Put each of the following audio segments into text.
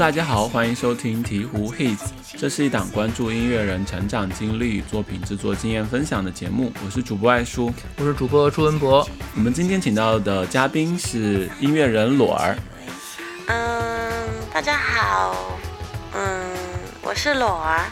大家好，欢迎收听鹈鹕 Hits，这是一档关注音乐人成长经历、作品制作经验分享的节目。我是主播爱叔，我是主播朱文博。我们今天请到的嘉宾是音乐人裸儿。嗯，大家好，嗯，我是裸儿。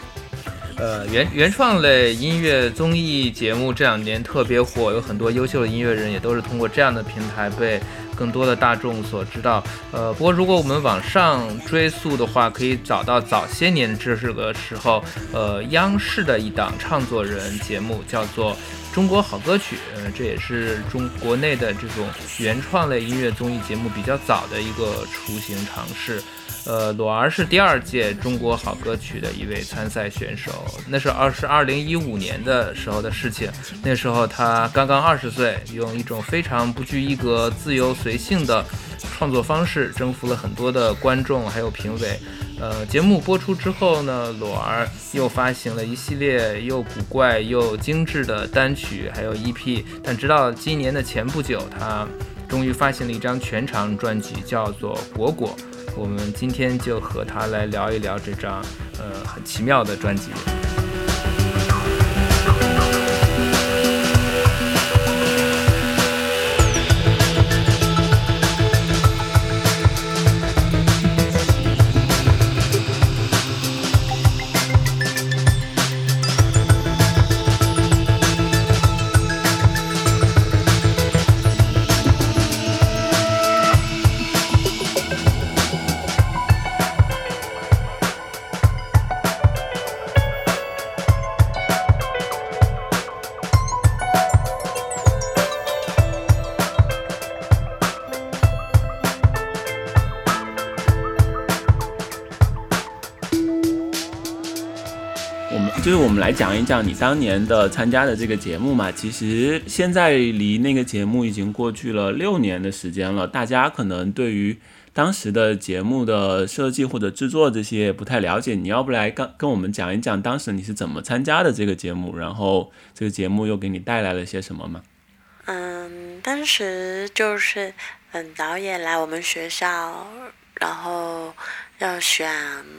呃，原原创类音乐综艺节目这两年特别火，有很多优秀的音乐人也都是通过这样的平台被更多的大众所知道。呃，不过如果我们往上追溯的话，可以找到早些年这是个时候，呃，央视的一档唱作人节目叫做《中国好歌曲》，呃，这也是中国内的这种原创类音乐综艺节目比较早的一个雏形尝试。呃，裸儿是第二届中国好歌曲的一位参赛选手，那是二是二零一五年的时候的事情。那时候他刚刚二十岁，用一种非常不拘一格、自由随性的创作方式，征服了很多的观众还有评委。呃，节目播出之后呢，裸儿又发行了一系列又古怪又精致的单曲，还有 EP。但直到今年的前不久，他终于发行了一张全长专辑，叫做《果果》。我们今天就和他来聊一聊这张，呃，很奇妙的专辑。讲一讲你当年的参加的这个节目嘛。其实现在离那个节目已经过去了六年的时间了，大家可能对于当时的节目的设计或者制作这些不太了解。你要不来跟跟我们讲一讲当时你是怎么参加的这个节目，然后这个节目又给你带来了些什么吗？嗯，当时就是嗯导演来我们学校，然后要选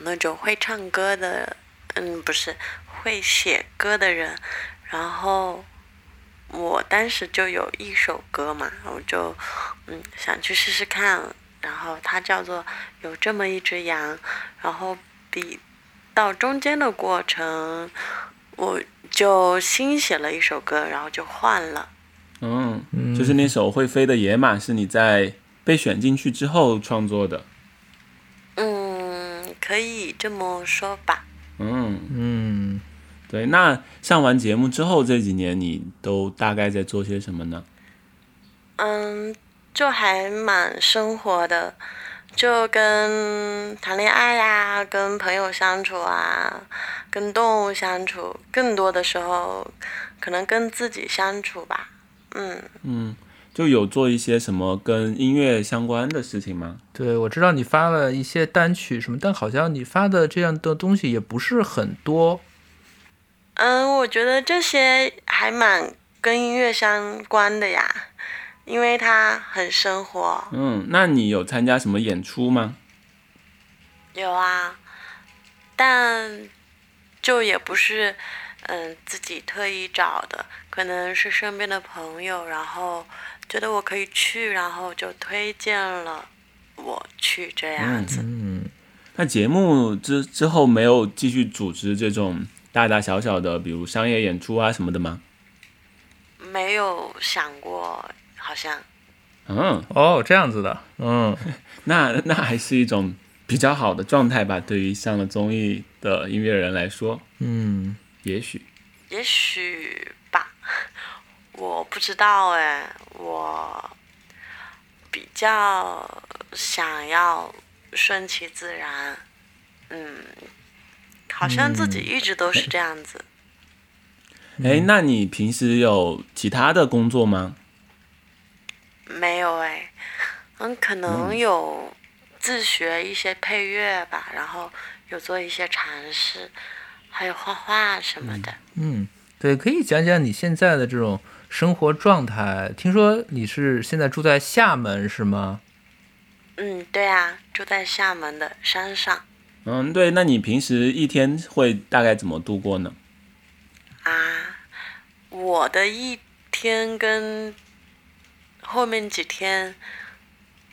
那种会唱歌的，嗯不是。会写歌的人，然后我当时就有一首歌嘛，我就嗯想去试试看，然后它叫做有这么一只羊，然后比到中间的过程，我就新写了一首歌，然后就换了。嗯，就是那首会飞的野马是你在被选进去之后创作的。嗯，可以这么说吧。嗯嗯。对，那上完节目之后这几年你都大概在做些什么呢？嗯，就还蛮生活的，就跟谈恋爱呀，跟朋友相处啊，跟动物相处，更多的时候可能跟自己相处吧。嗯嗯，就有做一些什么跟音乐相关的事情吗？对，我知道你发了一些单曲什么，但好像你发的这样的东西也不是很多。嗯，我觉得这些还蛮跟音乐相关的呀，因为它很生活。嗯，那你有参加什么演出吗？有啊，但就也不是嗯自己特意找的，可能是身边的朋友，然后觉得我可以去，然后就推荐了我去这样子。嗯，那节目之之后没有继续组织这种。大大小小的，比如商业演出啊什么的吗？没有想过，好像。嗯，哦，这样子的，嗯，那那还是一种比较好的状态吧，对于上了综艺的音乐人来说，嗯，也许，也许吧，我不知道哎，我比较想要顺其自然，嗯。好像自己一直都是这样子。哎，那你平时有其他的工作吗？没有哎，嗯，可能有自学一些配乐吧，然后有做一些尝试，还有画画什么的。嗯，对，可以讲讲你现在的这种生活状态。听说你是现在住在厦门是吗？嗯，对啊，住在厦门的山上。嗯，对，那你平时一天会大概怎么度过呢？啊，我的一天跟后面几天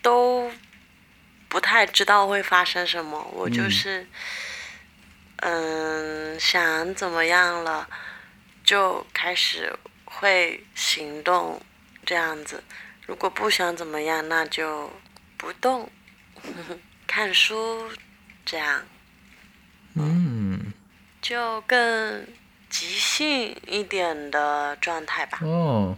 都不太知道会发生什么，我就是嗯想怎么样了就开始会行动这样子，如果不想怎么样，那就不动，看书这样。嗯，就更即兴一点的状态吧。哦，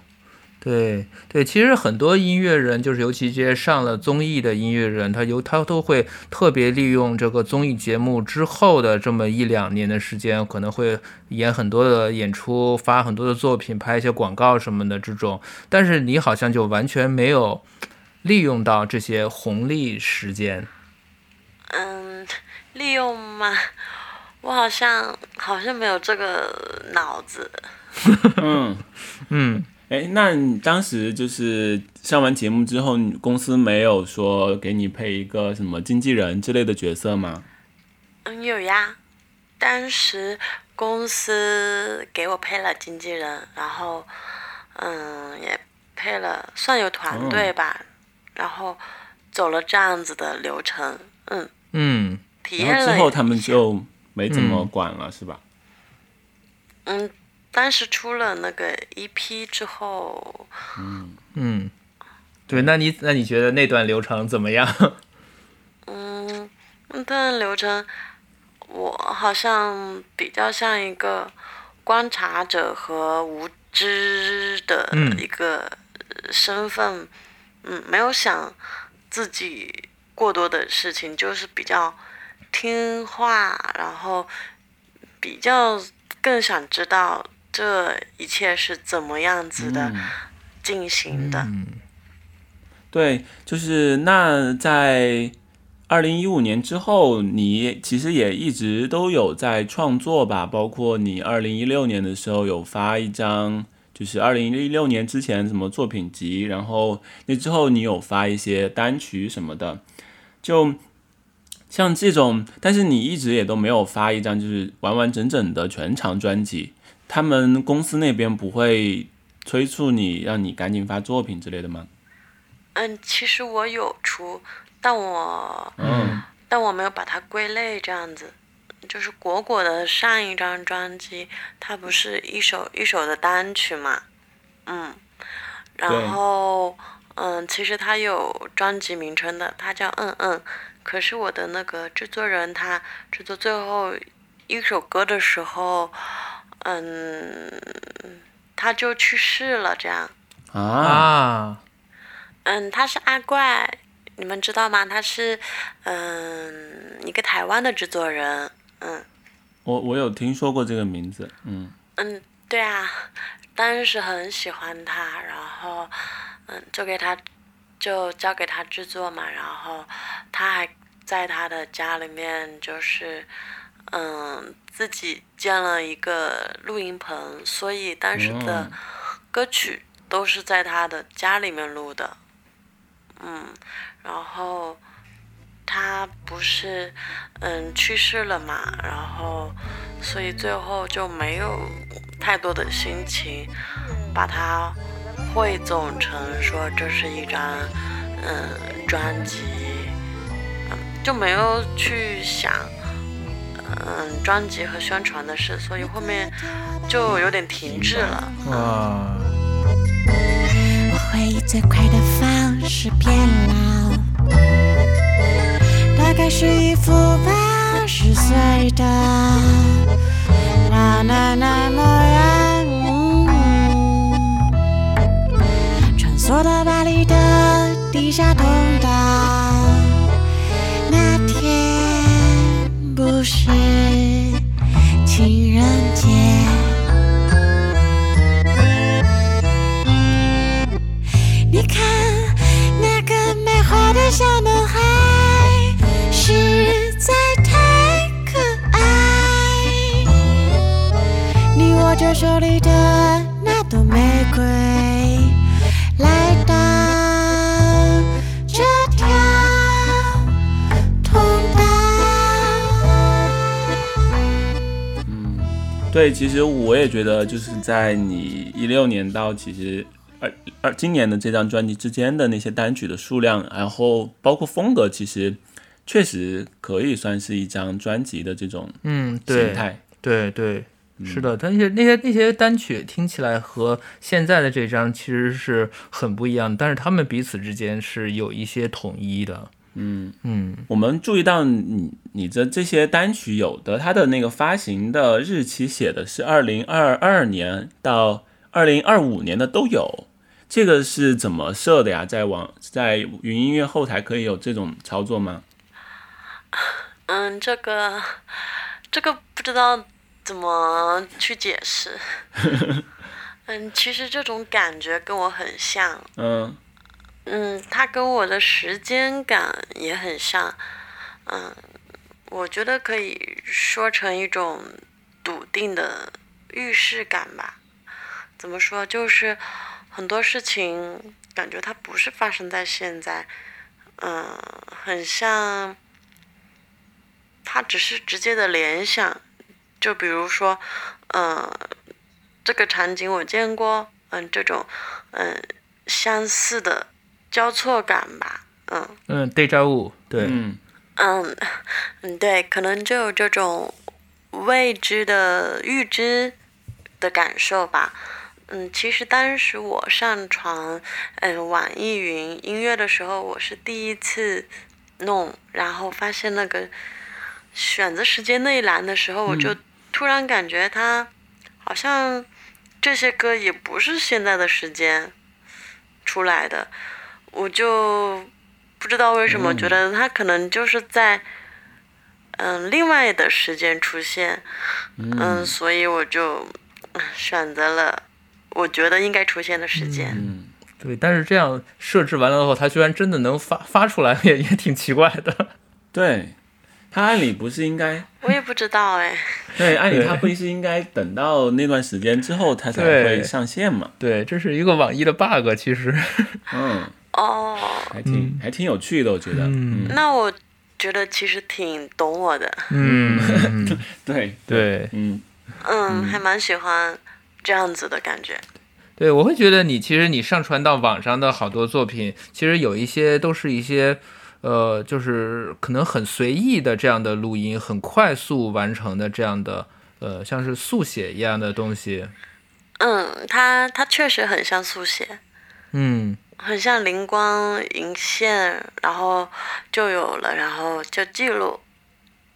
对对，其实很多音乐人，就是尤其这些上了综艺的音乐人，他有他都会特别利用这个综艺节目之后的这么一两年的时间，可能会演很多的演出，发很多的作品，拍一些广告什么的这种。但是你好像就完全没有利用到这些红利时间。嗯，利用吗？我好像好像没有这个脑子。嗯 嗯，哎，那你当时就是上完节目之后，公司没有说给你配一个什么经纪人之类的角色吗？嗯，有呀。当时公司给我配了经纪人，然后嗯也配了，算有团队吧。然后走了这样子的流程，嗯嗯，体验了然后之后他们就没怎么管了，是吧？嗯，当时出了那个 EP 之后，嗯，对，那你那你觉得那段流程怎么样？嗯，那段流程我好像比较像一个观察者和无知的嗯一个身份，嗯没有想自己过多的事情，就是比较听话，然后比较更想知道这一切是怎么样子的嗯。进行的。嗯。对，就是那在二零一五年之后，你其实也一直都有在创作吧，包括你二零一六年的时候有发一张，就是二零一六年之前什么作品集，然后那之后你有发一些单曲什么的，就像这种，但是你一直也都没有发一张就是完完整整的全长专辑，他们公司那边不会催促你让你赶紧发作品之类的吗？嗯，其实我有出，但我嗯但我没有把它归类这样子。就是果果的上一张专辑，它不是一首一首的单曲嘛，嗯，然后嗯，其实它有专辑名称的，它叫嗯嗯。可是我的那个制作人他制作最后一首歌的时候，嗯，他就去世了，这样。啊，啊，嗯，他是阿怪，你们知道吗？他是嗯一个台湾的制作人，嗯我我有听说过这个名字，嗯嗯，对啊，当时很喜欢他，然后嗯就给他就交给他制作嘛，然后他还在他的家里面就是嗯自己建了一个录音棚，所以当时的嗯。歌曲都是在他的家里面录的，嗯，然后他不是嗯去世了嘛，然后所以最后就没有太多的心情把它汇总成说这是一张嗯专辑，嗯就没有去想嗯专辑和宣传的事，所以后面就有点停滞了。哇，我回忆最快的方式变老，大概是一副八十岁的老奶奶模样。穿梭到巴黎的地下通道，那天不是情人节。你看那个卖花的小男孩，实在太可爱。你握着手里的那朵玫瑰，对，其实我也觉得，就是在你一六年到其实二二今年的这张专辑之间的那些单曲的数量，然后包括风格，其实确实可以算是一张专辑的这种嗯，形对，态。对对，是的，但是那些那些单曲听起来和现在的这张其实是很不一样，但是他们彼此之间是有一些统一的。嗯，嗯我们注意到你你的这些单曲，有的它的那个发行的日期写的是二零二二年到二零二五年的都有，这个是怎么设的呀？在网在云音乐后台可以有这种操作吗？嗯，这个这个不知道怎么去解释。嗯，其实这种感觉跟我很像。嗯嗯，它跟我的时间感也很像。嗯，我觉得可以说成一种笃定的预示感吧。怎么说？就是很多事情感觉它不是发生在现在，嗯，很像，它只是直接的联想。就比如说，嗯，这个场景我见过，嗯，这种，嗯，相似的交错感吧，嗯。嗯，deja vu，对，嗯。嗯嗯，对，可能就有这种未知的预知的感受吧。嗯，其实当时我上传嗯网易云音乐的时候，我是第一次弄，然后发现那个选择时间那一栏的时候，我就突然感觉它好像这些歌也不是现在的时间出来的，我就不知道为什么嗯觉得他可能就是在嗯另外的时间出现，嗯，所以我就嗯选择了我觉得应该出现的时间。嗯，对，但是这样设置完了后，他居然真的能发发出来，也也挺奇怪的。对，他按理不是应该我也不知道哎，对，按理对它不是应该等到那段时间之后他才会上线嘛？对，这是一个网易的 bug，其实。嗯，哦，还挺、还挺有趣的，我觉得。嗯。嗯，那我觉得其实挺懂我的，嗯，对，对。嗯嗯，还蛮喜欢这样子的感觉。对，我会觉得你其实你上传到网上的好多作品，其实有一些都是一些。呃，就是可能很随意的这样的录音，很快速完成的这样的，呃，像是速写一样的东西。嗯，它它确实很像速写，嗯，很像灵光一现，然后就有了，然后就记录，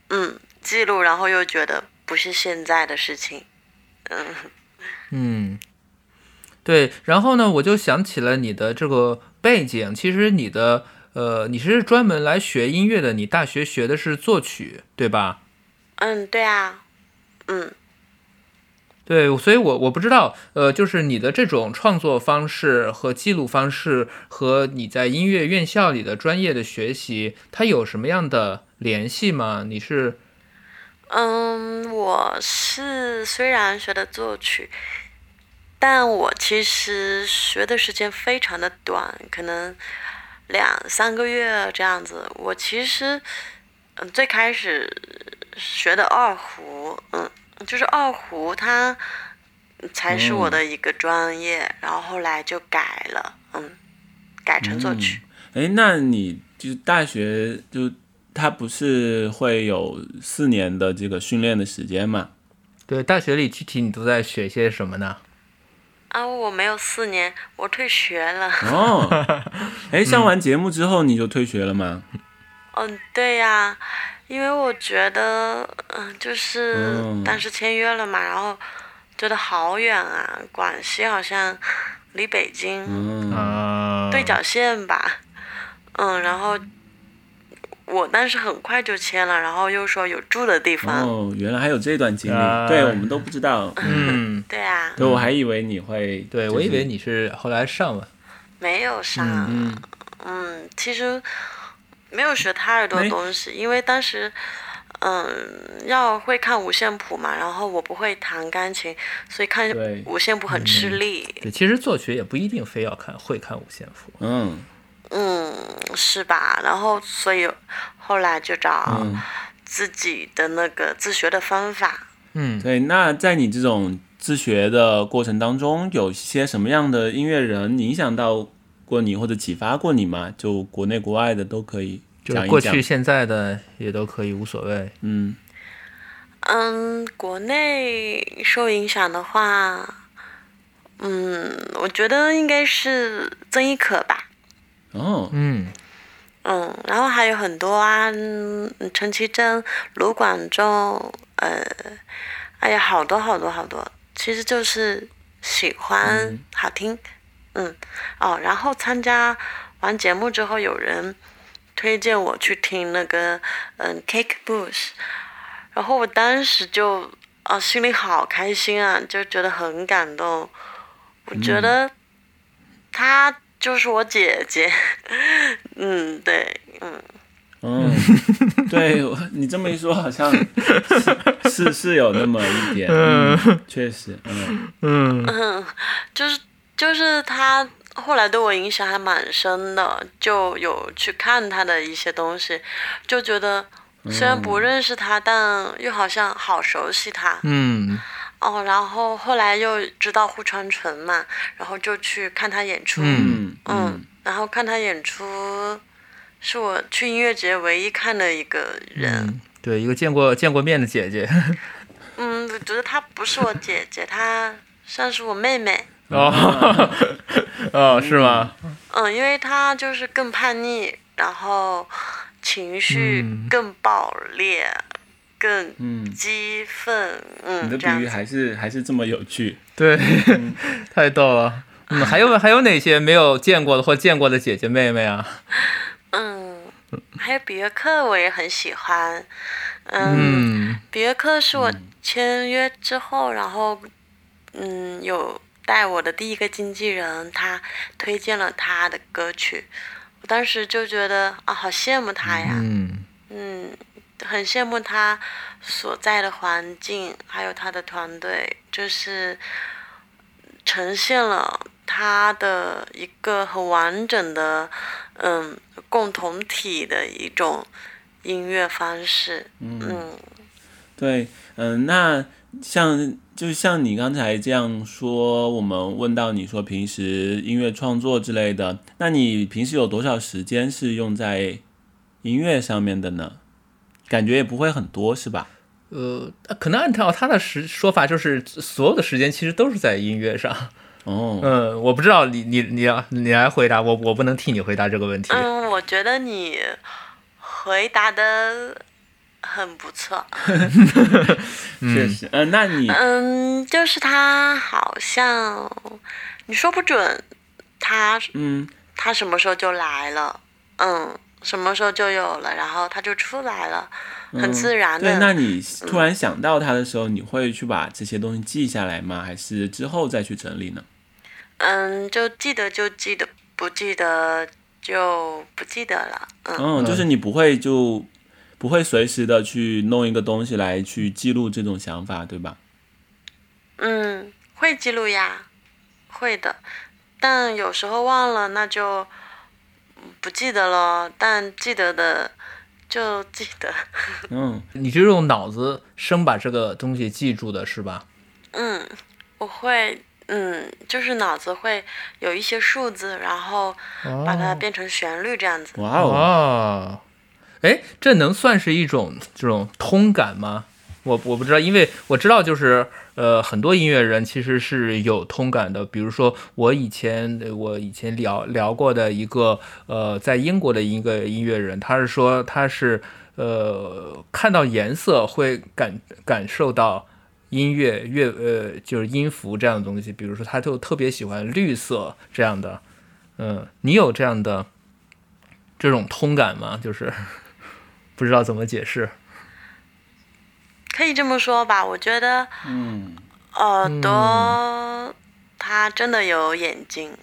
嗯，记录，然后又觉得不是现在的事情，嗯，嗯，对，然后呢，我就想起了你的这个背景，其实你的呃，你是专门来学音乐的，你大学学的是作曲，对吧？嗯，对啊，嗯。对，所以我我不知道，呃，就是你的这种创作方式和记录方式和你在音乐院校里的专业的学习，它有什么样的联系吗？你是嗯，我是虽然学的作曲，但我其实学的时间非常的短，可能两三个月这样子。我其实，嗯，最开始学的二胡，嗯，就是二胡它才是我的一个专业，然后后来就改了，嗯，改成作曲。哎，那你就大学就它不是会有四年的这个训练的时间嘛？对大学里具体你都在学些什么呢？啊，我没有四年，我退学了。哦，哎，上完节目之后你就退学了吗？嗯，对呀，因为我觉得，嗯，就是嗯。当时签约了嘛，然后觉得好远啊，广西好像离北京对角线吧，嗯，然后我当时很快就签了，然后又说有住的地方，哦，原来还有这段经历，啊对我们都不知道。嗯，对啊，对，我还以为你会，对，就是我以为你是后来上了。没有上，嗯。嗯，其实没有学太多东西，因为当时。嗯，要会看五线谱嘛，然后我不会弹钢琴，所以看五线谱很吃力。对，其实作曲也不一定非要看会看五线谱。嗯嗯，是吧？然后所以后来就找嗯，自己的那个自学的方法。嗯，对，那在你这种自学的过程当中，有些什么样的音乐人影响到过你或者启发过你吗？就国内国外的都可以就是过讲一讲。去现在的也都可以，无所谓。嗯嗯，国内受影响的话，嗯，我觉得应该是曾轶可吧。哦，嗯嗯，然后还有很多啊，嗯，陈绮贞、卢广仲，呃，哎呀，好多好多好多，其实就是喜欢、好听，嗯，哦，然后参加完节目之后，有人推荐我去听那个嗯 Cake Bush，然后我当时就啊、心里好开心啊，就觉得很感动，我觉得她就是我姐姐，嗯，对，嗯。嗯，对你这么一说，好像是是是有那么一点，嗯，确实，嗯嗯。嗯，就是就是他后来对我影响还蛮深的，就有去看他的一些东西，就觉得虽然不认识他，但又好像好熟悉他。嗯哦，然后后来又知道户川纯嘛，然后就去看他演出。嗯嗯嗯，然后看他演出，是我去音乐节唯一看的一个人。嗯，对，一个见过见过面的姐姐。嗯，我觉得她不是我姐姐，她算是我妹妹。哦 哦，是吗？嗯，因为他就是更叛逆，然后情绪嗯更爆裂，更嗯，激愤。嗯你嗯，的。比喻还是还是这么有趣。对，太逗了。嗯，还有还有哪些没有见过的或见过的姐姐妹妹啊？嗯，还有比约克我也很喜欢。嗯，嗯比约克是我签约之后，然后嗯有带我的第一个经纪人，他推荐了他的歌曲，我当时就觉得啊，好羡慕他呀。嗯嗯，很羡慕他所在的环境，还有他的团队，就是呈现了他的一个很完整的，嗯，共同体的一种音乐方式。嗯对，嗯，那像就像你刚才这样说，我们问到你说平时音乐创作之类的，那你平时有多少时间是用在音乐上面的呢？感觉也不会很多，是吧？呃，可能按照他的时说法，就是所有的时间其实都是在音乐上。哦，嗯，我不知道你你你要你来回答我，我不能替你回答这个问题。嗯，我觉得你回答的很不错。确实，嗯，那你嗯，就是他好像你说不准他嗯他什么时候就来了，嗯，什么时候就有了，然后他就出来了，很自然的。对，那你突然想到他的时候，你会去把这些东西记下来吗？还是之后再去整理呢？嗯，就记得就记得，不记得就不记得了。嗯嗯，就是你不会就不会随时的去弄一个东西来去记录这种想法，对吧？嗯，会记录呀，会的，但有时候忘了，那就不记得了。但记得的就记得。嗯，你就用脑子生把这个东西记住的是吧？嗯，我会，嗯，就是脑子会有一些数字，然后把它变成旋律这样子。哇哦，哦，哎，这能算是一种这种通感吗？我我不知道，因为我知道就是呃，很多音乐人其实是有通感的。比如说我以前我以前聊聊过的一个呃，在英国的一个音乐人，他是说他是呃看到颜色会感感受到音乐乐呃就是音符这样的东西。比如说他就特别喜欢绿色这样的，嗯、你有这样的这种通感吗？就是不知道怎么解释。可以这么说吧，我觉得嗯耳朵它真的有眼睛，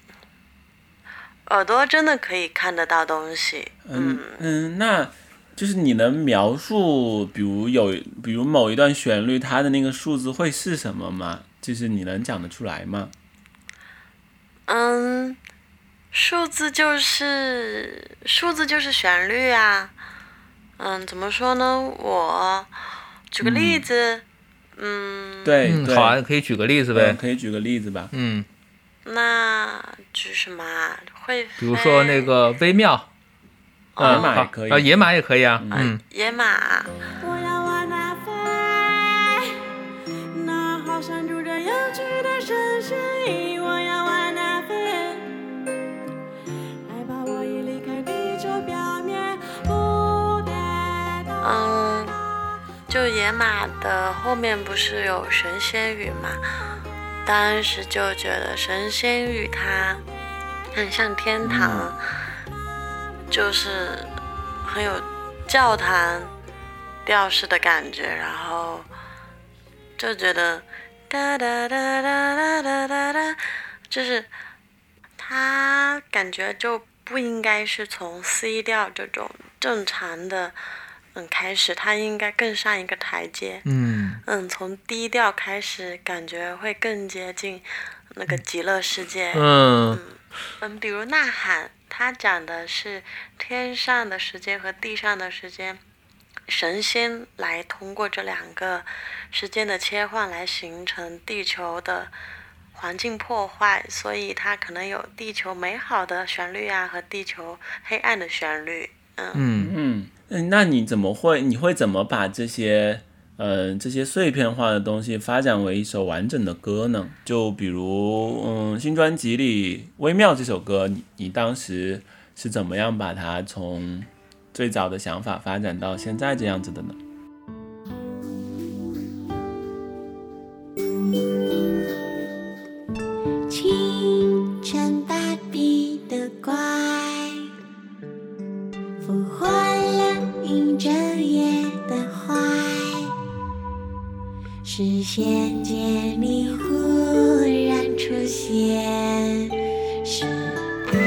耳朵真的可以看得到东西。嗯嗯，那就是你能描述，比如有比如某一段旋律，它的那个数字会是什么吗？就是你能讲得出来吗？嗯，数字就是数字就是旋律啊。嗯，怎么说呢？我举个例子，嗯，嗯，对对，好啊，可以举个例子呗嗯。可以举个例子吧。嗯，那举什么啊？会比如说那个微妙，野马也可以啊，野马也可以啊。野马，我要往哪飞？那好像住着有趣的神仙翼，我就野马的后面不是有神仙语嘛？当时就觉得神仙语它很像天堂，就是很有教堂调式的感觉，然后就觉得哒哒哒哒哒哒哒哒，就是它感觉就不应该是从 C 调这种正常的嗯开始，他应该更上一个台阶。嗯，嗯，从低调开始，感觉会更接近那个极乐世界。嗯，嗯，比如《呐喊》，它讲的是天上的时间和地上的时间，神仙来通过这两个时间的切换来形成地球的环境破坏，所以它可能有地球美好的旋律啊和地球黑暗的旋律。嗯嗯，嗯，嗯那你怎么会？你会怎么把这些呃这些碎片化的东西发展为一首完整的歌呢？就比如嗯，新专辑里《微妙》这首歌，你你当时是怎么样把它从最早的想法发展到现在这样子的呢？清晨芭比的怪，俘获了迎着夜的坏，视线间你忽然出现，是爱，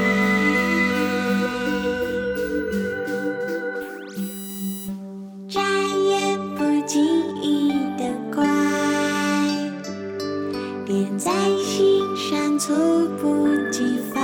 眨眼不经意的乖。点在心上，猝不及防，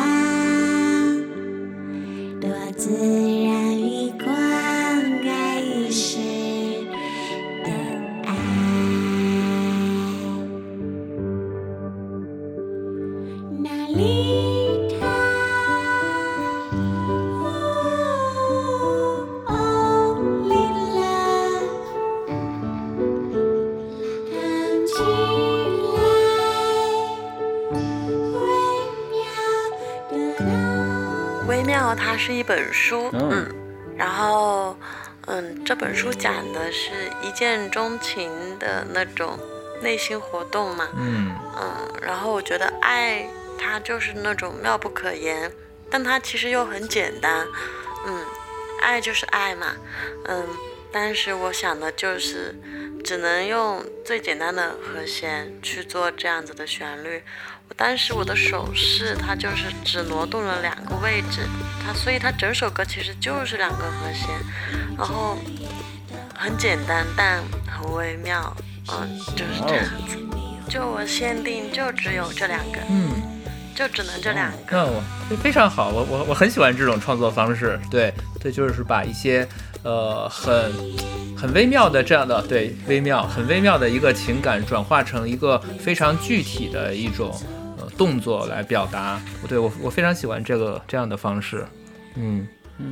本书，嗯。嗯，然后，嗯，这本书讲的是一见钟情的那种内心活动嘛，嗯，嗯，然后我觉得爱它就是那种妙不可言，但它其实又很简单，嗯，爱就是爱嘛，嗯，当时我想的就是只能用最简单的和弦去做这样子的旋律。我当时我的手势它就是只挪动了两个位置，它所以它整首歌其实就是两个和弦，然后很简单但很微妙，嗯，就是这样子。就我限定就只有这两个，嗯，就只能这两个。那我非非常好，我我我很喜欢这种创作方式。对，对，就是把一些呃很很微妙的这样的对微妙很微妙的一个情感转化成一个非常具体的一种呃动作来表达。对我我非常喜欢这个这样的方式。嗯，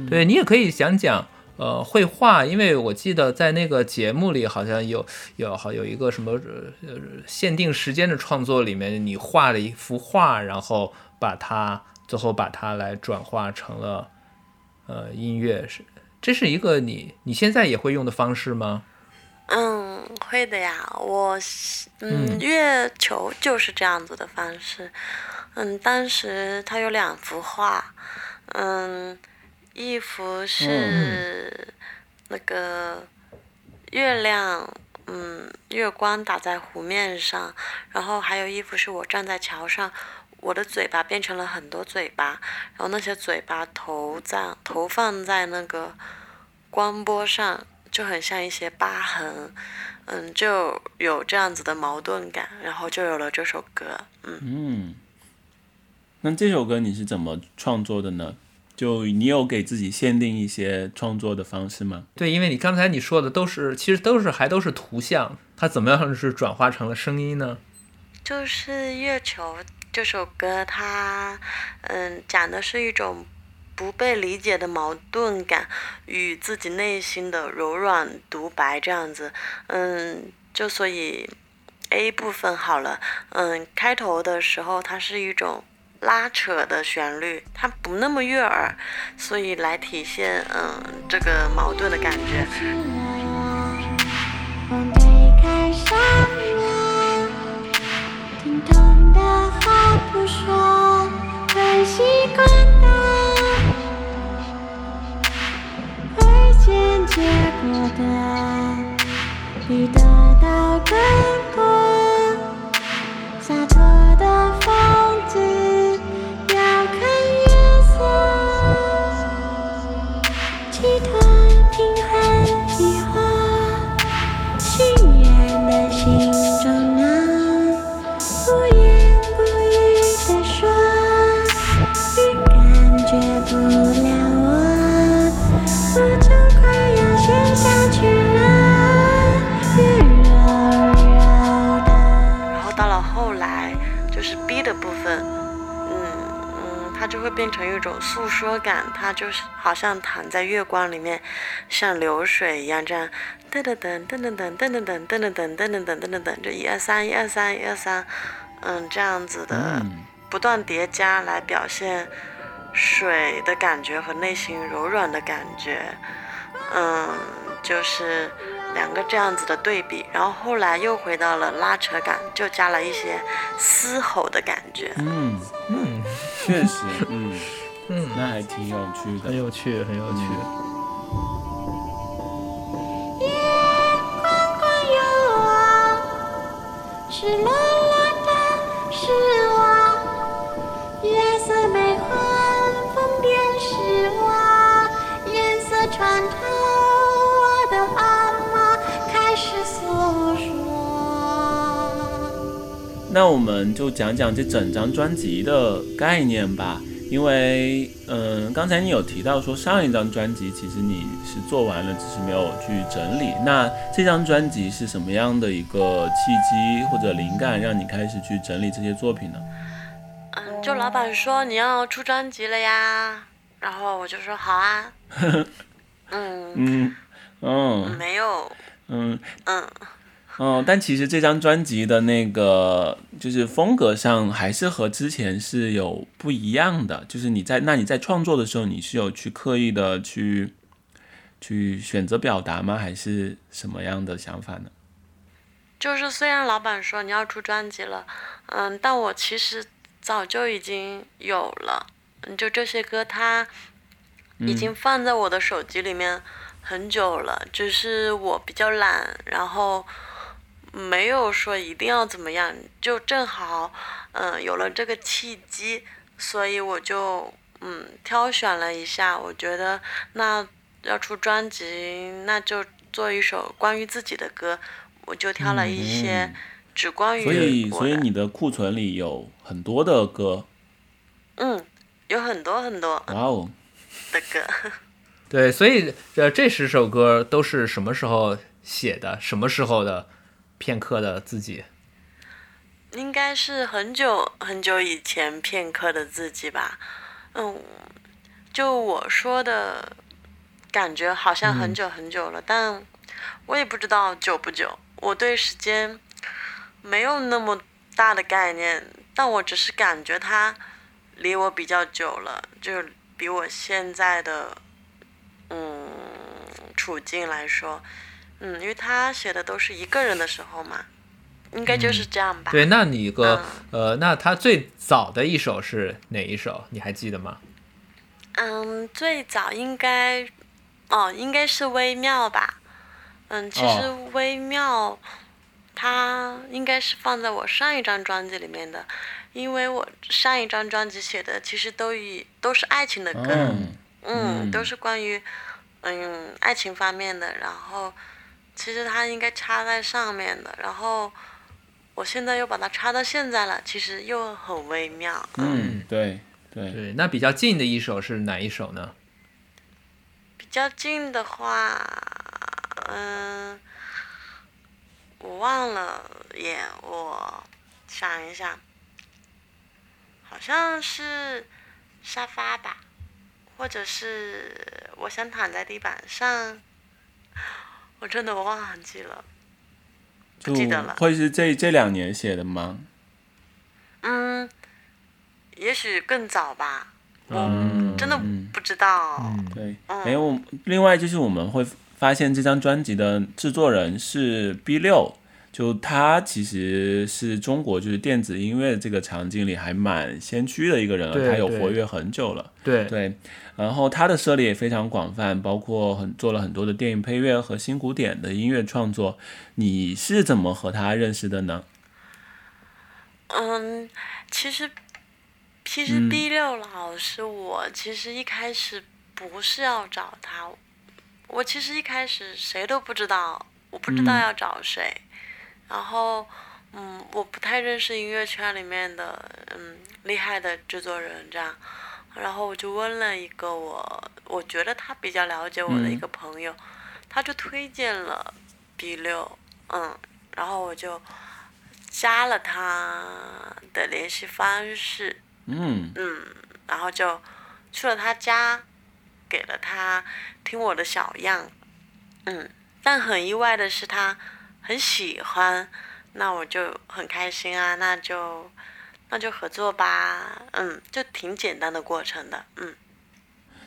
对你也可以想讲。呃，绘画，因为我记得在那个节目里好像有有好有一个什么呃呃限定时间的创作里面，你画了一幅画，然后把它最后把它来转化成了呃音乐，是这是一个你你现在也会用的方式吗？嗯，会的呀，我嗯嗯月球就是这样子的方式。嗯，当时他有两幅画，嗯，一幅是那个月亮，嗯，月光打在湖面上，然后还有一幅是我站在桥上，我的嘴巴变成了很多嘴巴，然后那些嘴巴头在投放在那个光波上，就很像一些疤痕，嗯，就有这样子的矛盾感，然后就有了这首歌，嗯。嗯，那这首歌你是怎么创作的呢？就你有给自己限定一些创作的方式吗？对，因为你刚才你说的都是，其实都是还都是图像，它怎么样是转化成了声音呢？就是《月球》这首歌，它嗯讲的是一种不被理解的矛盾感与自己内心的柔软独白这样子，嗯，就所以 A 部分好了，嗯，开头的时候它是一种拉扯的旋律，它不那么悦耳，所以来体现嗯这个矛盾的感觉。风推开上我，听痛的话不说，很习惯的，会先结果的，比得到更就是好像躺在月光里面，像流水一样这样，噔噔噔噔噔噔噔噔噔噔噔噔噔噔噔噔噔，就一二三一二三一二三，嗯，这样子的嗯。不断叠加来表现水的感觉和内心柔软的感觉，嗯，就是两个这样子的对比，然后后来又回到了拉扯感，就加了一些嘶吼的感觉。嗯，嗯确实，嗯，嗯，那还挺有趣的很。有趣，很有趣。光光有我，赤裸裸的是我，月色美幻，疯癫是我，颜色穿透我的耳膜，开始诉说。那我们就讲讲这整张专辑的概念吧，因为，嗯，刚才你有提到说上一张专辑其实你是做完了，只是没有去整理。那这张专辑是什么样的一个契机或者灵感，让你开始去整理这些作品呢？嗯，就老板说你要出专辑了呀，然后我就说好啊。嗯，嗯，嗯没有，嗯嗯，嗯，但其实这张专辑的那个就是风格上还是和之前是有不一样的。就是你在那你在创作的时候，你是有去刻意的去去选择表达吗？还是什么样的想法呢？就是虽然老板说你要出专辑了，嗯，但我其实早就已经有了，嗯，就这些歌它已经放在我的手机里面很久了，只是我比较懒，然后没有说一定要怎么样，就正好，嗯，有了这个契机，所以我就嗯挑选了一下，我觉得那要出专辑，那就做一首关于自己的歌，我就挑了一些嗯只关于所以，所以你的库存里有很多的歌，嗯，有很多很多哇哦，的歌。对，所以这这十首歌都是什么时候写的？什么时候的片刻的自己？应该是很久很久以前片刻的自己吧，嗯，就我说的感觉好像很久很久了，但我也不知道久不久，我对时间没有那么大的概念，但我只是感觉它离我比较久了，就是比我现在的嗯处境来说，嗯，因为他写的都是一个人的时候嘛，应该就是这样吧。对，那你个、呃，那他最早的一首是哪一首？你还记得吗？嗯，最早应该，哦，应该是微妙吧。嗯，其实哦微妙，它应该是放在我上一张专辑里面的，因为我上一张专辑写的其实都以都是爱情的歌，嗯嗯，都嗯是关于嗯爱情方面的，然后其实它应该插在上面的，然后我现在又把它插到现在了，其实又很微妙，嗯，对对，对，那比较近的一首是哪一首呢？比较近的话，嗯，我忘了耶，我想一想，好像是沙发吧，或者是我想躺在地板上，我真的忘记了。不记得了会是这这两年写的吗？嗯，也许更早吧，嗯，真的嗯不知道。对，嗯没有。另外就是我们会发现这张专辑的制作人是 B 六，就他其实是中国就是电子音乐这个场景里还蛮先驱的一个人了，他有活跃很久了。对，对，然后他的涉猎也非常广泛，包括很做了很多的电影配乐和新古典的音乐创作。你是怎么和他认识的呢？嗯，其实其实 B 六老师，我其实一开始不是要找他，我其实一开始谁都不知道，我不知道嗯要找谁，然后嗯，我不太认识音乐圈里面的嗯厉害的制作人这样，然后我就问了一个我我觉得他比较了解我的一嗯个朋友，他就推荐了 B 六，嗯，然后我就。加了他的联系方式，嗯嗯，然后就去了他家，给了他听我的小样，嗯，但很意外的是他很喜欢，那我就很开心啊，那就那就合作吧，嗯，就挺简单的过程的，嗯，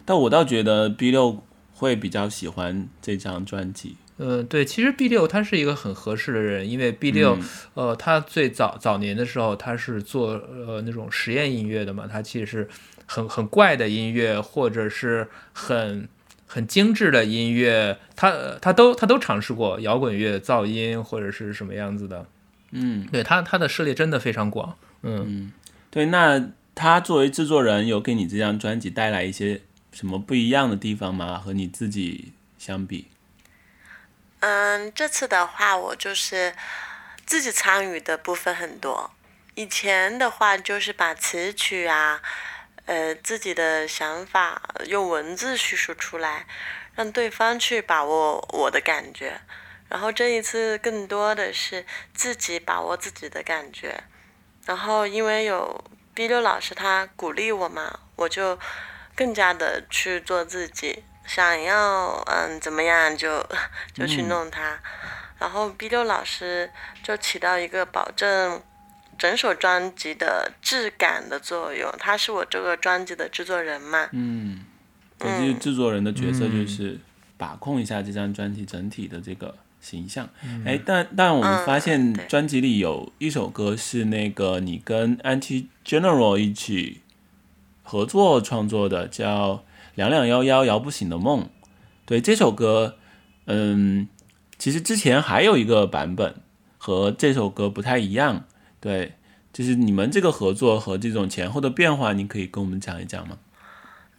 但我倒觉得 B 六会比较喜欢这张专辑。嗯，对，其实 B 六他是一个很合适的人，因为 B 六、嗯呃，他最早早年的时候他是做呃那种实验音乐的嘛，他其实是很很怪的音乐，或者是很很精致的音乐，他他都他都尝试过摇滚乐、噪音或者是什么样子的。嗯，对他他的涉猎真的非常广。嗯，对，那他作为制作人，有给你这张专辑带来一些什么不一样的地方吗？和你自己相比？嗯，这次的话，我就是自己参与的部分很多。以前的话，就是把词曲啊，呃，自己的想法用文字叙述出来，让对方去把握我的感觉。然后这一次更多的是自己把握自己的感觉。然后因为有 B 六老师他鼓励我嘛，我就更加的去做自己，想要嗯怎么样就就去弄它。然后 B 六老师就起到一个保证整首专辑的质感的作用，他是我这个专辑的制作人嘛。嗯，对，就是制作人的角色嗯就是把控一下这张专辑整体的这个形象。哎、但但我们发现专辑里有一首歌是那个你跟 Anti General 一起合作创作的，叫《两两幺幺摇不醒的梦》。对这首歌，嗯，其实之前还有一个版本和这首歌不太一样。对，就是你们这个合作和这种前后的变化，你可以跟我们讲一讲吗？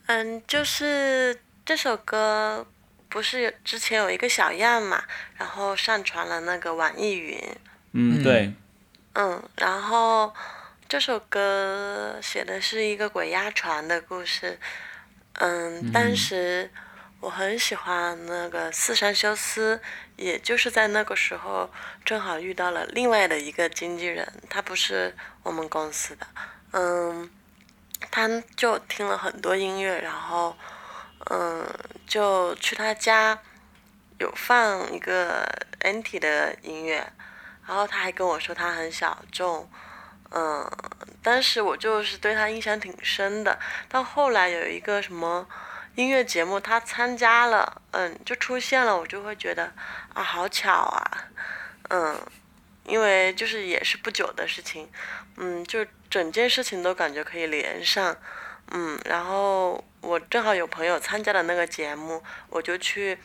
嗯，就是这首歌不是之前有一个小样嘛，然后上传了那个网易云，嗯，嗯。对，嗯，然后这首歌写的是一个鬼压床的故事，嗯，当时我很喜欢那个四山修斯，也就是在那个时候正好遇到了另外的一个经纪人，他不是我们公司的，嗯，他就听了很多音乐，然后嗯，就去他家有放一个 NT 的音乐。然后他还跟我说他很小众，嗯，当时我就是对他印象挺深的。到后来有一个什么音乐节目，他参加了，嗯，就出现了，我就会觉得啊，好巧啊，嗯，因为就是也是不久的事情，嗯，就整件事情都感觉可以连上，嗯，然后我正好有朋友参加了那个节目，我就去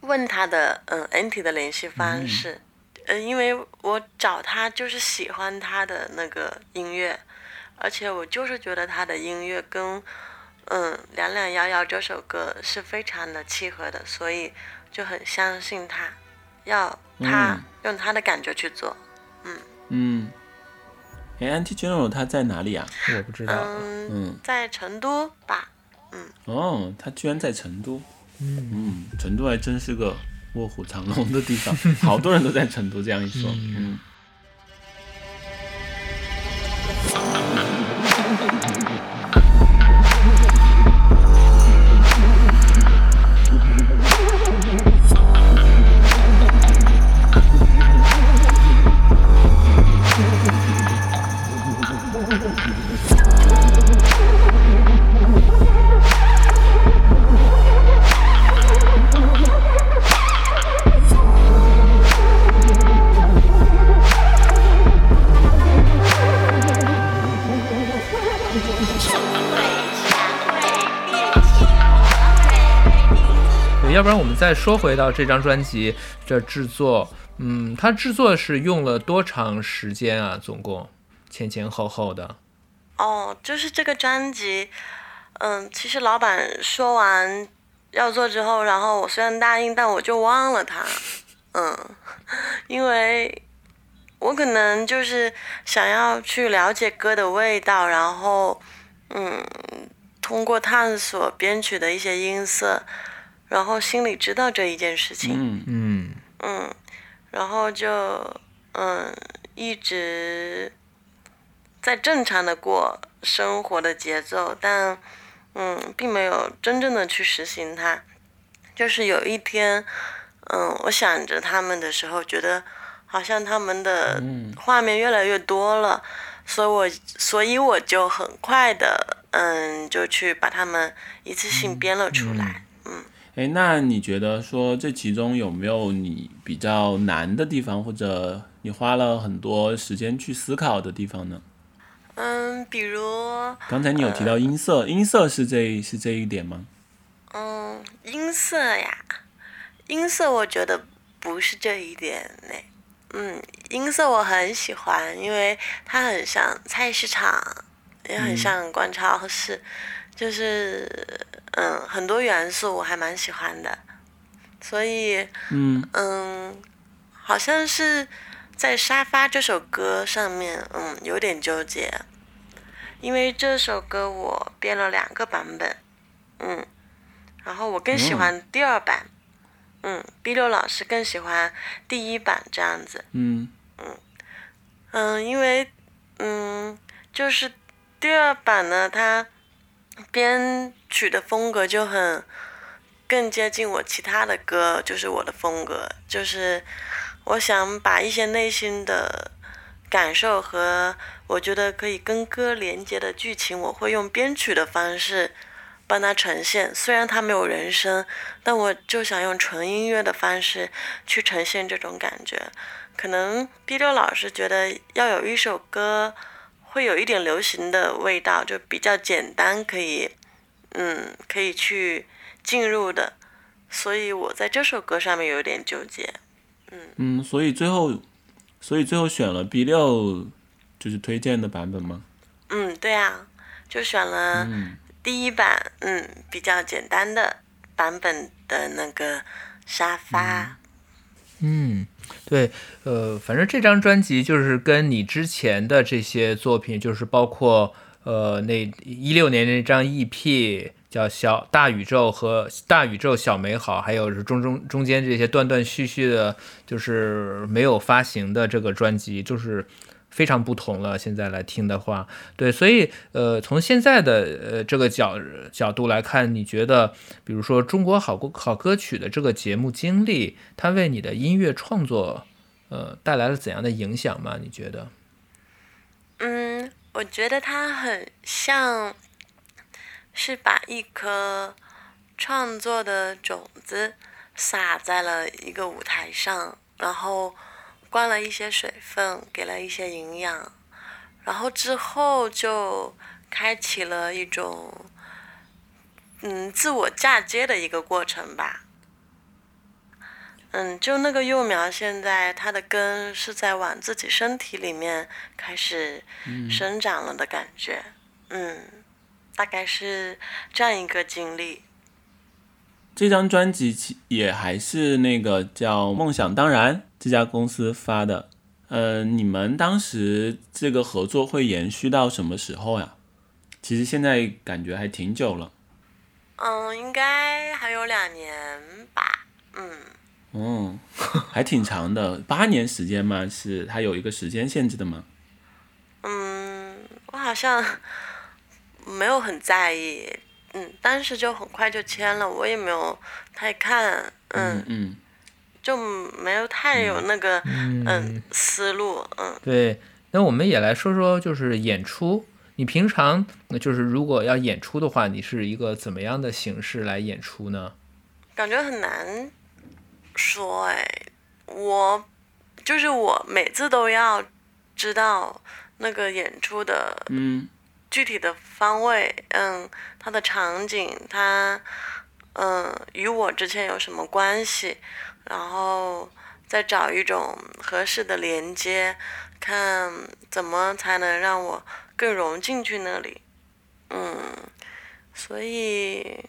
问他的嗯 NT 的联系方式。嗯，因为我找他就是喜欢他的那个音乐，而且我就是觉得他的音乐跟嗯《两两幺幺》这首歌是非常的契合的，所以就很相信他，要他嗯用他的感觉去做。嗯，哎，Anti General 他在哪里啊？我不知道。嗯，嗯，在成都吧。哦，他居然在成都。嗯成都还真是个卧虎藏龙的地方，好多人都在成都。这样一说，嗯。对，要不然我们再说回到这张专辑的制作，嗯，它制作是用了多长时间啊？总共前前后后的。哦，就是这个专辑，嗯，其实老板说完要做之后，然后我虽然答应，但我就忘了他，嗯，因为我可能就是想要去了解歌的味道，然后，嗯，通过探索编曲的一些音色，然后心里知道这一件事情，嗯。嗯。嗯，然后就嗯一直在正常的过生活的节奏，但嗯并没有真正的去实行它。就是有一天，嗯，我想着他们的时候，觉得好像他们的嗯。画面越来越多了，所以我所以我就很快的嗯就去把他们一次性编了出来。哎，那你觉得说这其中有没有你比较难的地方，或者你花了很多时间去思考的地方呢？嗯，比如刚才你有提到音色，音色是这是这一点吗？嗯，音色呀，音色我觉得不是这一点嘞。嗯，音色我很喜欢，因为它很像菜市场，也很像逛超市，就是嗯很多元素我还蛮喜欢的，所以嗯。嗯，好像是在沙发这首歌上面，嗯，有点纠结，因为这首歌我编了两个版本，嗯，然后我更喜欢第二版，嗯，B 六老师更喜欢第一版这样子，嗯嗯，因为嗯，就是第二版呢，它编曲的风格就很更接近我其他的歌，就是我的风格，就是我想把一些内心的感受和我觉得可以跟歌连接的剧情，我会用编曲的方式帮它呈现。虽然它没有人声，但我就想用纯音乐的方式去呈现这种感觉。可能 B 六老师觉得要有一首歌会有一点流行的味道，就比较简单，可以，嗯，可以去进入的。所以我在这首歌上面有点纠结。嗯嗯，所以最后，所以最后选了 B 六，就是推荐的版本吗？嗯，对啊，就选了嗯第一版，嗯，比较简单的版本的那个沙发。嗯，对，呃，反正这张专辑就是跟你之前的这些作品，就是包括呃那一六年那张 EP 叫《小大宇宙》和《大宇宙小美好》，还有是中中中间这些断断续续的，就是没有发行的这个专辑，就是。非常不同了，现在来听的话，对，所以呃，从现在的呃这个角角度来看，你觉得，比如说《中国好歌好歌曲》的这个节目经历，它为你的音乐创作呃带来了怎样的影响吗？你觉得？嗯，我觉得它很像是把一颗创作的种子撒在了一个舞台上，然后灌了一些水分，给了一些营养，然后之后就开启了一种嗯自我嫁接的一个过程吧。嗯，就那个幼苗，现在它的根是在往自己身体里面开始生长了的感觉。嗯，大概是这样一个经历。这张专辑其也还是那个叫梦想当然这家公司发的，呃，你们当时这个合作会延续到什么时候呀？其实现在感觉还挺久了。嗯，应该还有两年吧。嗯，嗯，还挺长的，八年时间吗？是它有一个时间限制的吗？嗯，我好像没有很在意。嗯，当时就很快就签了，我也没有太看。嗯，嗯，就没有太有那个嗯嗯思路。嗯。对，那我们也来说说，就是演出。你平常那就是如果要演出的话，你是一个怎么样的形式来演出呢？感觉很难说哎，我就是我每次都要知道那个演出的嗯具体的方位，嗯，它的场景，它嗯与我之前有什么关系，然后再找一种合适的连接，看怎么才能让我更融进去那里，嗯，所以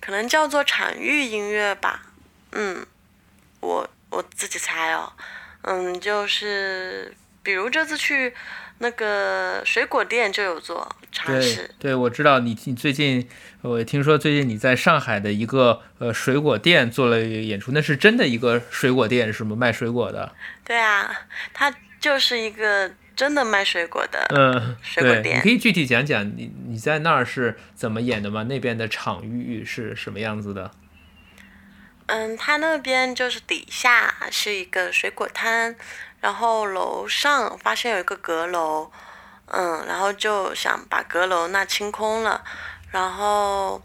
可能叫做场域音乐吧，嗯，我我自己猜哦，嗯，就是比如这次去那个水果店就有做尝对，对，我知道你你最近，我听说最近你在上海的一个呃水果店做了演出，那是真的一个水果店是吗？卖水果的？对啊，它就是一个真的卖水果的，嗯，水果店你可以具体讲讲你你在那儿是怎么演的吗？那边的场域是什么样子的？嗯，它那边就是底下是一个水果摊，然后楼上发现有一个阁楼，嗯，然后就想把阁楼那清空了，然后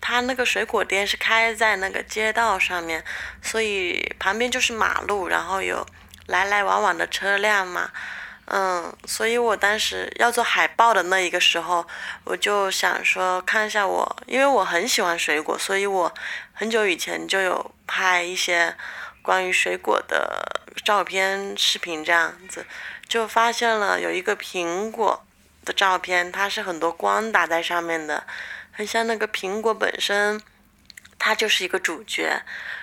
他那个水果店是开在那个街道上面，所以旁边就是马路，然后有来来往往的车辆嘛，嗯，所以我当时要做海报的那一个时候，我就想说看一下我，因为我很喜欢水果，所以我很久以前就有拍一些关于水果的照片、视频这样子，就发现了有一个苹果的照片，它是很多光打在上面的，很像那个苹果本身，它就是一个主角。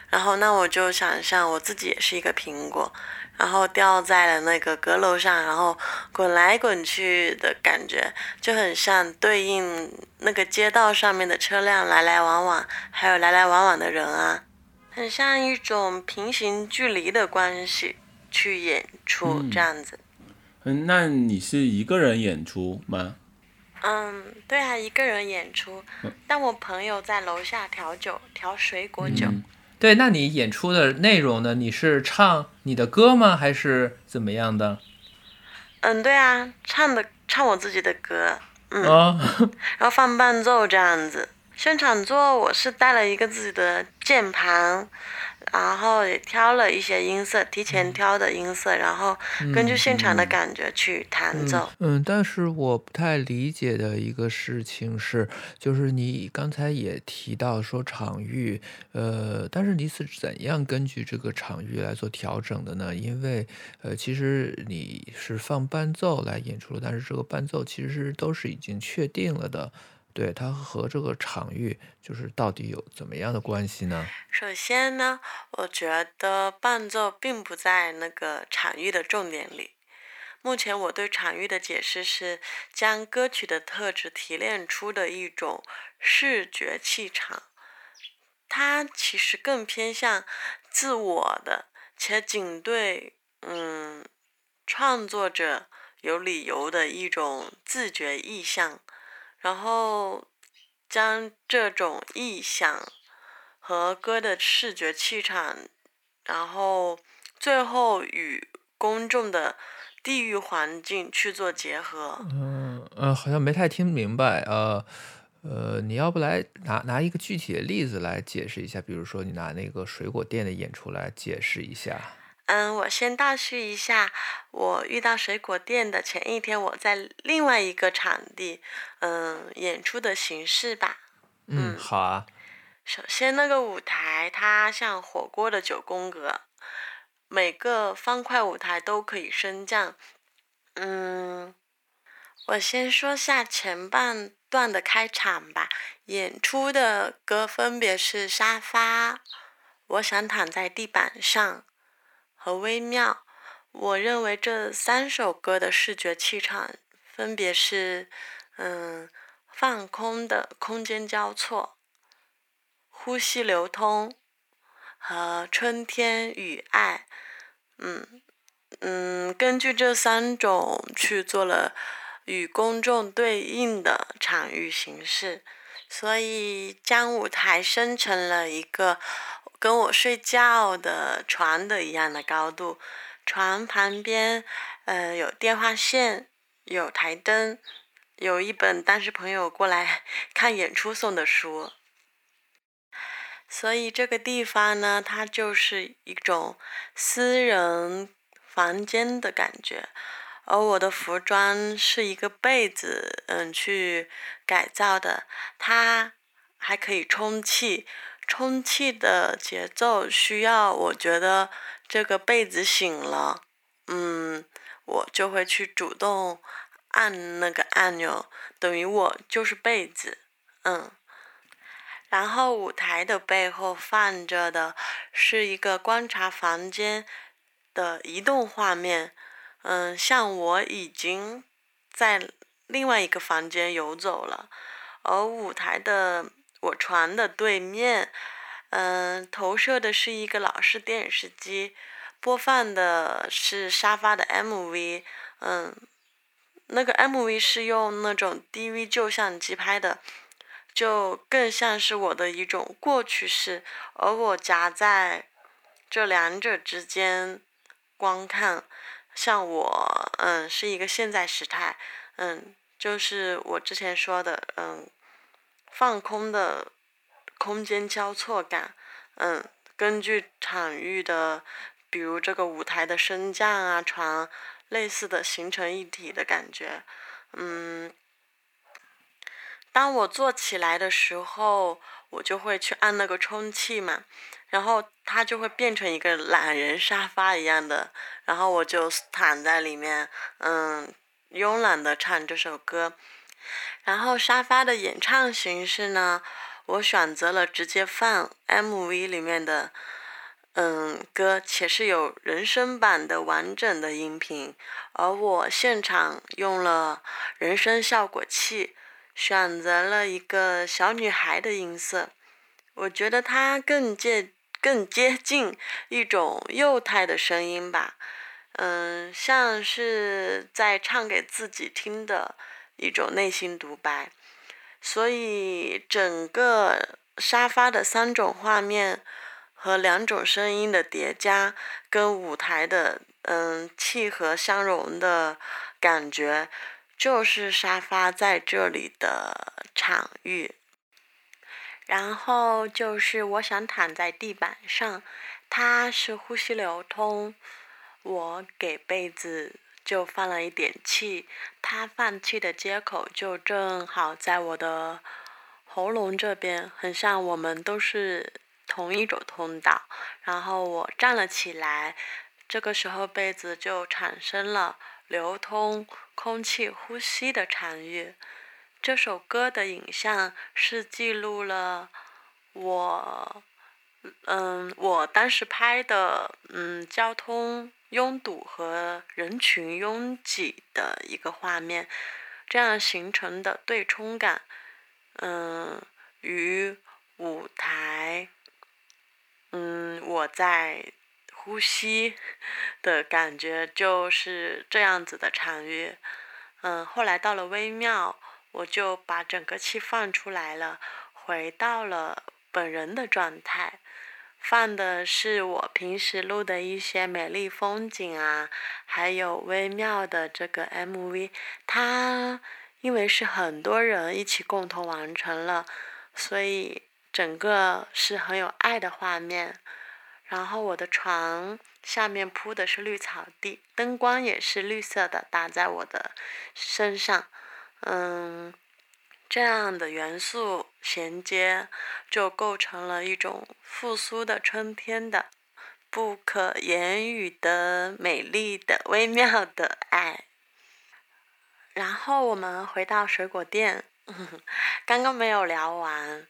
然后那我就想象我自己也是一个苹果，然后掉在了那个阁楼上，然后滚来滚去的感觉，就很像对应那个街道上面的车辆来来往往，还有来来往往的人啊，很像一种平行距离的关系去演出嗯这样子。嗯，那你是一个人演出吗？嗯，对啊，一个人演出，但我朋友在楼下调酒，调水果酒。嗯对，那你演出的内容呢？你是唱你的歌吗？还是怎么样的？嗯，对啊，唱的唱我自己的歌，嗯，哦，然后放伴奏这样子。现场做我是带了一个自己的键盘，然后也挑了一些音色，提前挑的音色，然后根据现场的感觉去弹奏。嗯，但是我不太理解的一个事情是，就是你刚才也提到说场域，呃，但是你是怎样根据这个场域来做调整的呢？因为，呃，其实你是放伴奏来演出的，但是这个伴奏其实都是已经确定了的，对，它和这个场域就是到底有怎么样的关系呢？首先呢，我觉得伴奏并不在那个场域的重点里。目前我对场域的解释是，将歌曲的特质提炼出的一种视觉气场，它其实更偏向自我的，且仅对嗯创作者有理由的一种自觉意向，然后将这种意象和歌的视觉气场，然后最后与公众的地域环境去做结合。嗯呃，好像没太听明白，呃呃，你要不来拿拿一个具体的例子来解释一下？比如说你拿那个水果店的演出来解释一下。嗯，我先倒叙一下，我遇到水果店的前一天，我在另外一个场地，嗯，演出的形式吧。嗯，好啊。首先，那个舞台它像火锅的九宫格，每个方块舞台都可以升降。嗯，我先说下前半段的开场吧。演出的歌分别是沙发、我想躺在地板上和微妙。我认为这三首歌的视觉气场分别是，嗯，放空的空间交错，呼吸流通，和春天与爱。嗯嗯，根据这三种去做了与公众对应的场域形式，所以将舞台升成了一个跟我睡觉的床的一样的高度。床旁边，呃，有电话线，有台灯，有一本当时朋友过来 看演出送的书，所以这个地方呢，它就是一种私人房间的感觉。而我的服装是一个被子，嗯，去改造的，它还可以充气，充气的节奏需要，我觉得。这个被子醒了，嗯，我就会去主动按那个按钮，等于我就是被子，嗯。然后舞台的背后放着的是一个观察房间的移动画面，嗯，像我已经在另外一个房间游走了，而舞台的我床的对面。嗯，投射的是一个老式电视机，播放的是沙发的 MV。嗯，那个 MV 是用那种 DV 旧相机拍的，就更像是我的一种过去式，而我夹在这两者之间观看。像我，嗯，是一个现在时态，嗯，就是我之前说的，嗯，放空的。空间交错感，嗯，根据场域的，比如这个舞台的升降啊，床类似的形成一体的感觉，嗯，当我坐起来的时候，我就会去按那个充气嘛，然后它就会变成一个懒人沙发一样的，然后我就躺在里面，嗯，慵懒的唱这首歌，然后沙发的演唱形式呢？我选择了直接放 MV 里面的嗯歌，且是有人声版的完整的音频，而我现场用了人声效果器，选择了一个小女孩的音色，我觉得她更接更接近一种幼态的声音吧，嗯，像是在唱给自己听的一种内心独白。所以整个沙发的三种画面和两种声音的叠加，跟舞台的嗯契合相融的感觉，就是沙发在这里的场域。然后就是我想躺在地板上，它是呼吸流通，我给被子。就放了一点气，它放气的接口就正好在我的喉咙这边，很像我们都是同一种通道。然后我站了起来，这个时候被子就产生了流通空气呼吸的场域。这首歌的影像是记录了我，嗯，我当时拍的，嗯，交通。拥堵和人群拥挤的一个画面，这样形成的对冲感，嗯，与舞台，嗯，我在呼吸的感觉就是这样子的场域，嗯，后来到了微妙，我就把整个气放出来了，回到了本人的状态。放的是我平时录的一些美丽风景啊，还有微妙的这个 MV。它因为是很多人一起共同完成了，所以整个是很有爱的画面。然后我的床下面铺的是绿草地，灯光也是绿色的，打在我的身上，嗯。这样的元素衔接，就构成了一种复苏的春天的、不可言语的美丽的、微妙的爱。然后我们回到水果店，刚刚没有聊完，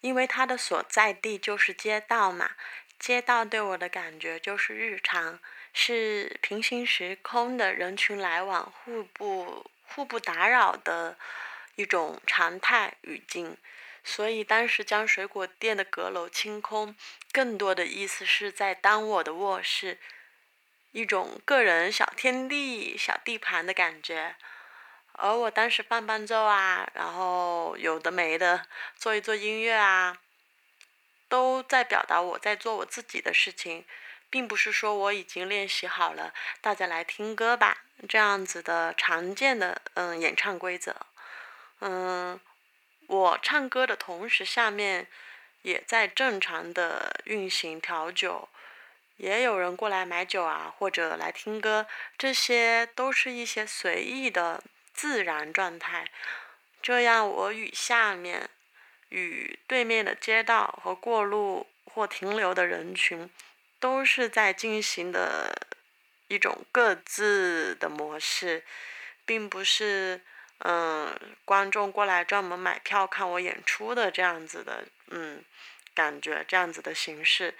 因为它的所在地就是街道嘛，街道对我的感觉就是日常，是平行时空的人群来往互不互不打扰的一种常态语境。所以当时将水果店的阁楼清空，更多的意思是在当我的卧室，一种个人小天地、小地盘的感觉。而我当时伴伴奏啊，然后有的没的做一做音乐啊，都在表达我在做我自己的事情，并不是说我已经练习好了，大家来听歌吧这样子的常见的嗯演唱规则，嗯。我唱歌的同时，下面也在正常的运行调酒，也有人过来买酒啊，或者来听歌，这些都是一些随意的自然状态。这样，我与下面、与对面的街道和过路或停留的人群，都是在进行的一种各自的模式，并不是。嗯，观众过来专门买票看我演出的这样子的，嗯，感觉这样子的形式，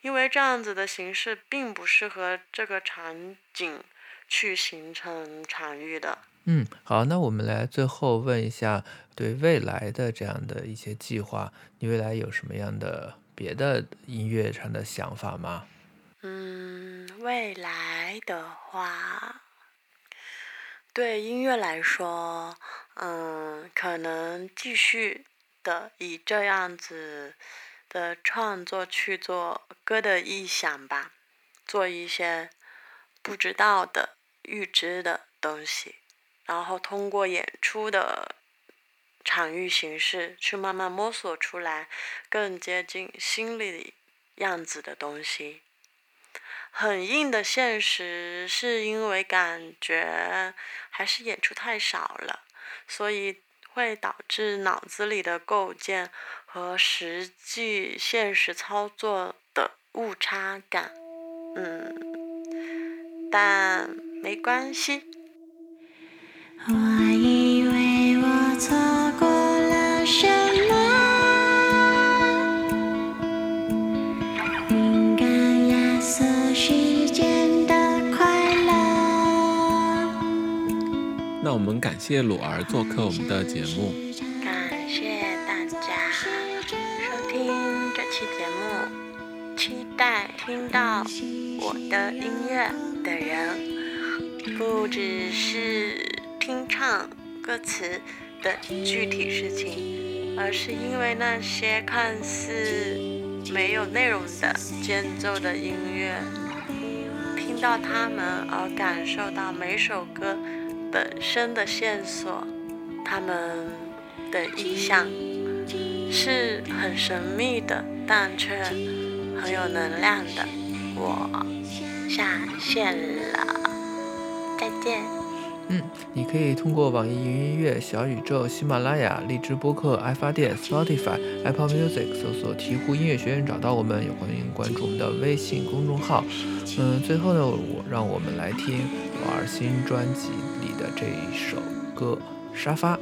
因为这样子的形式并不适合这个场景去形成场域的。嗯，好，那我们来最后问一下，对未来的这样的一些计划，你未来有什么样的别的音乐上的想法吗？嗯，未来的话。对音乐来说，嗯，可能继续的以这样子的创作去做歌的意想吧，做一些不知道的预知的东西，然后通过演出的场域形式去慢慢摸索出来更接近心里样子的东西。很硬的现实，是因为感觉还是演出太少了，所以会导致脑子里的构建和实际现实操作的误差感。嗯，但没关系。我以为我错那我们感谢鲁儿做客我们的节目，感谢大家收听这期节目，期待听到我的音乐的人，不只是听唱歌词的具体事情，而是因为那些看似没有内容的间奏的音乐，听到他们而感受到每首歌。本身的线索，他们的意象是很神秘的，但却很有能量的。我下线了，再见。嗯，你可以通过网易云音乐、小宇宙、喜马拉雅、荔枝播客、爱发电、Spotify、Apple Music 搜索“鹈鹕音乐学院”找到我们，也欢迎关注我们的微信公众号。嗯，最后呢，我让我们来听儿新专辑。的这一首歌《沙发》。